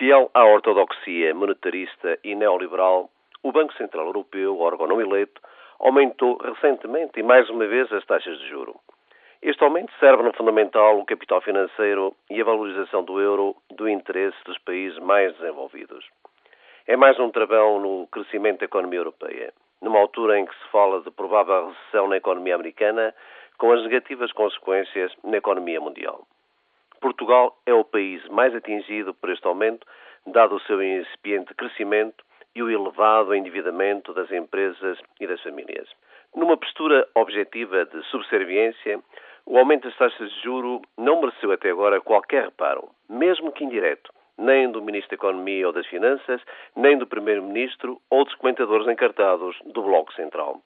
Fiel à ortodoxia monetarista e neoliberal, o Banco Central Europeu, órgão não eleito, aumentou recentemente e mais uma vez as taxas de juro. Este aumento serve no fundamental o capital financeiro e a valorização do euro do interesse dos países mais desenvolvidos. É mais um travão no crescimento da economia europeia, numa altura em que se fala de provável recessão na economia americana, com as negativas consequências na economia mundial. Portugal é o país mais atingido por este aumento, dado o seu incipiente crescimento e o elevado endividamento das empresas e das famílias. Numa postura objetiva de subserviência, o aumento das taxas de juro não mereceu até agora qualquer reparo, mesmo que indireto, nem do Ministro da Economia ou das Finanças, nem do Primeiro-Ministro ou dos comentadores encartados do Bloco Central.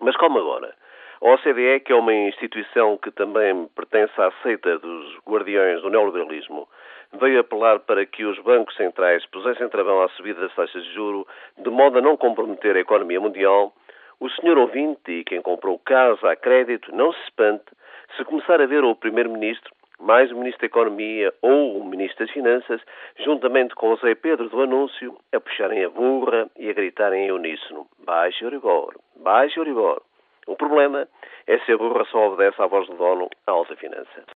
Mas como agora? A OCDE, que é uma instituição que também pertence à seita dos guardiões do neoliberalismo, veio apelar para que os bancos centrais pusessem travão à subida das taxas de juro, de modo a não comprometer a economia mundial. O senhor ouvinte e quem comprou casa a crédito, não se espante se começar a ver o Primeiro-Ministro, mais o Ministro da Economia ou o Ministro das Finanças, juntamente com o Zé Pedro do Anúncio, a puxarem a burra e a gritarem em uníssono: Baixe o baixe o. O problema é se a burra só obedece à voz do dono, à alta finança.